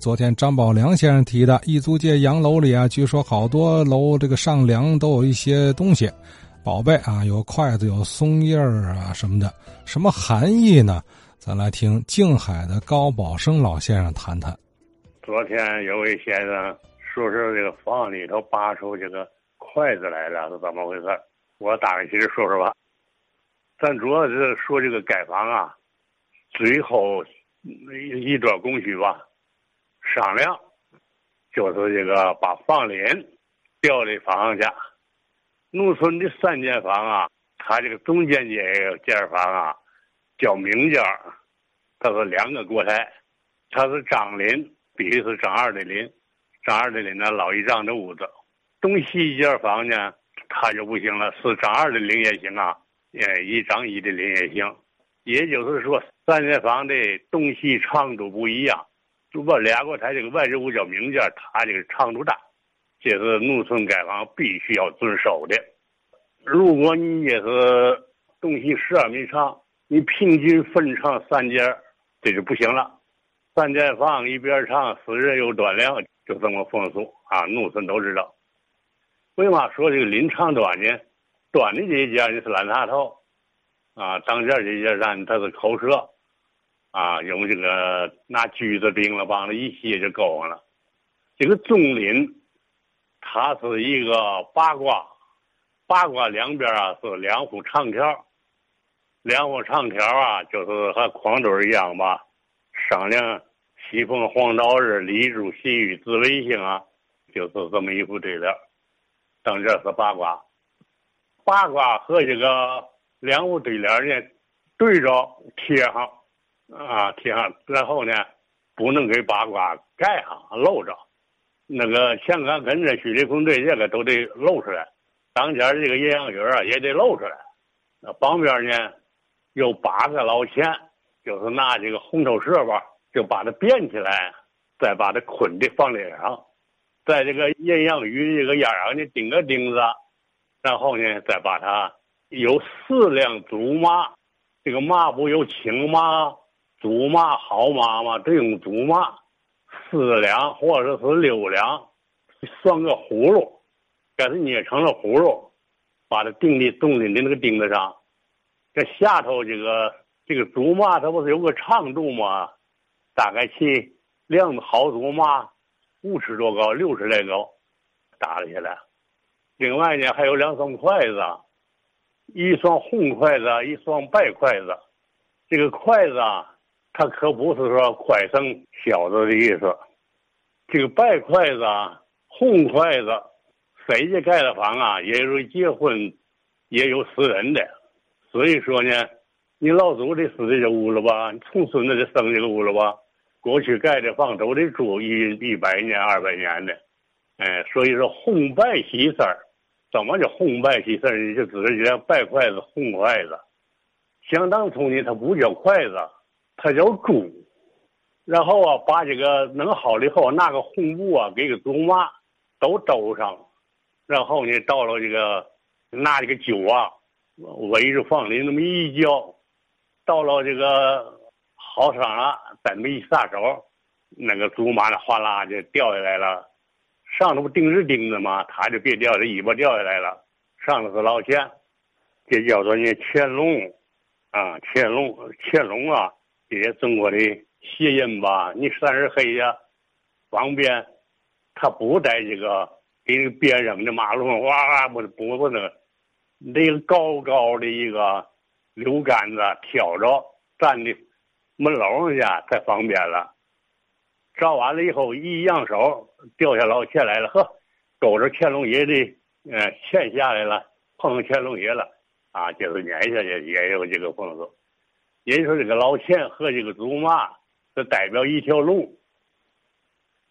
昨天张宝良先生提的一租界洋楼里啊，据说好多楼这个上梁都有一些东西，宝贝啊，有筷子，有松叶儿啊什么的，什么含义呢？咱来听静海的高宝生老先生谈谈。昨天有位先生说是这个房里头拔出这个筷子来了，是怎么回事？我打个其实说说吧。咱主要是说这个改房啊，最后一段工序吧。商量，就是这个把房龄调的房去。农村的三间房啊，它这个中间间间房啊，叫明间它是两个过台，它是张林，必须是张二的林，张二的林呢老一丈的屋子。东西一间房呢，它就不行了，是张二的林也行啊，呃，一张一的林也行。也就是说，三间房的东西长度不一样。就把俩国台这个外置物叫明间，它这个长度大，这是农村盖房必须要遵守的。如果你也是东西十二米长，你平均分成三间，这就不行了。三间房一边长，四人有短梁，就这么风俗啊，农村都知道。为嘛说这个临长短呢？短的这一间呢是烂插头，啊，当间这一间咱它是口舌。啊，用这个拿锯子钉了，帮它一卸就够了。这个中林，它是一个八卦，八卦两边啊是两幅长条，两幅长条啊就是和筐堆一样吧。商量喜逢黄道日，立柱喜遇紫微星啊，就是这么一副对联。当这是八卦，八卦和这个两副对联呢对着贴上。啊，贴上，然后呢，不能给八卦盖上露着，那个墙杆跟着虚里孔对这个都得露出来，当间这个阴阳鱼啊也得露出来。那旁边呢，有八个老钱，就是拿这个红头蛇吧，就把它编起来，再把它捆在房梁上，在这个阴阳鱼这个沿上呢钉个钉子，然后呢再把它有四辆竹马，这个马不有青马。竹马好马嘛，得用竹马，四两或者是六两，算个葫芦，给它捏成了葫芦，把它钉的钉的那个钉子上。这下头这个这个竹马，它不是有个长度吗？大概其两好竹马，五尺多高，六尺来高，搭了起来。另外呢，还有两双筷子，一双红筷子，一双白筷子。这个筷子啊。他可不是说快生小子的意思，这个白筷子啊、红筷子，谁家盖的房啊，也有结婚，也有死人的，所以说呢，你老祖的死这屋了吧，你重孙子的生这屋了吧，过去盖的房都得住一一百年、二百年的，哎，所以说红白喜事儿，怎么叫红白喜事儿呢？就指着白筷子、红筷子，想当初呢，它不叫筷子。它叫猪，然后啊，把这个弄好了以后，拿个红布啊，给个竹马都兜上，然后呢，到了这个拿这个酒啊，围着房里那么一浇，到了这个好上了，再么一撒手，那个竹马呢，哗啦就掉下来了，上头不钉着钉子吗？它就别掉，这尾巴掉下来了，上头是老钱，这叫做呢乾隆，啊，乾隆，乾隆啊。这些中国的谐音吧，你三十黑呀，方便，他不带这个给别扔的马路上，哇哇不不不那个，那个高高的一个柳杆子挑着站的门楼上去才方便了。照完了以后一扬手掉下老钱来了，呵，勾着乾隆爷的呃钱下来了，碰上乾隆爷了啊，就是撵下去也有这个风俗。也就是说，这个老钱和这个竹马，是代表一条龙。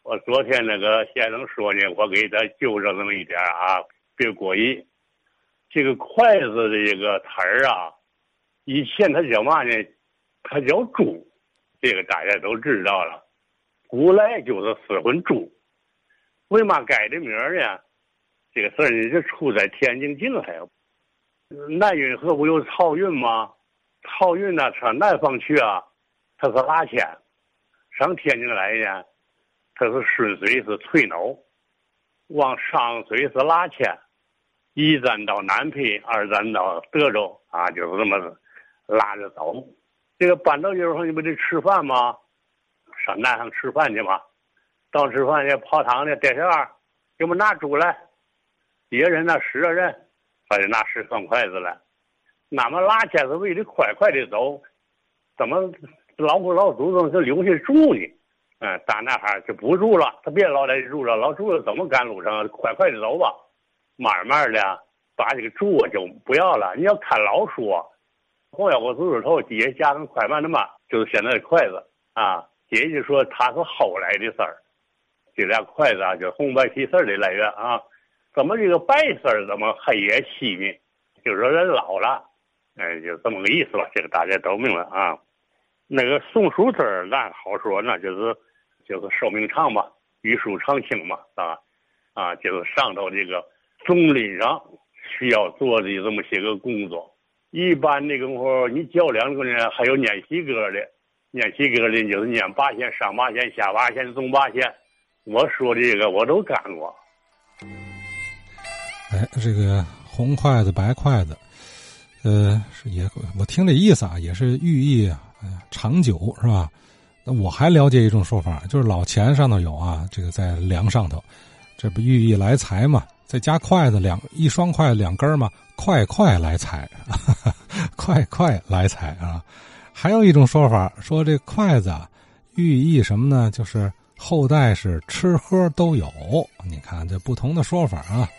我昨天那个先生说呢，我给他纠正那么一点啊，别过意。这个筷子的这个词儿啊，以前它叫嘛呢？它叫猪，这个大家都知道了。古来就是四魂猪，为嘛改的名儿呢？这个事儿呢，就出在天津境海，南运河不有漕运吗？漕运呢，上南方去啊，他是拉钱；上天津来呢，他是顺水是翠埂，往上水是拉纤，一站到南皮，二站到德州啊，就是这么拉着走。这个搬到地方你不得吃饭吗？上南上吃饭去嘛。到吃饭去泡汤的电线儿，给我们拿猪来，一个人那十个人，还得拿十双筷子来。那么拉纤是为了快快的走，怎么老母老祖宗就留下住呢？嗯，大男孩就不住了，他别老在住了，老住了怎么赶路上？快快的走吧，慢慢的把这个住就不要了。你要看老书，光有个竹子头，底下加上快慢的慢，就是现在的筷子啊。也就说它是后来的事儿，这俩筷子啊，就红白喜事的来源啊。怎么这个白色怎么黑也细呢？就是说人老了，哎，就这么个意思吧。这个大家都明白啊。那个松树字儿，咱好说，那就是。就是寿命长嘛，玉树长青嘛，啊，啊，就是上头这个总林上需要做的这么些个工作。一般的功夫，你较量个呢，还有念喜歌的，念喜歌的就是念八仙、上八仙、下八仙、中八仙。我说的这个我都干过。哎，这个红筷子、白筷子，呃，是也我听这意思啊，也是寓意啊，长久是吧？那我还了解一种说法，就是老钱上头有啊，这个在梁上头，这不寓意来财嘛？再加筷子两一双筷子两根嘛，快快来财，快快来财啊！还有一种说法说这筷子啊，寓意什么呢？就是后代是吃喝都有。你看这不同的说法啊。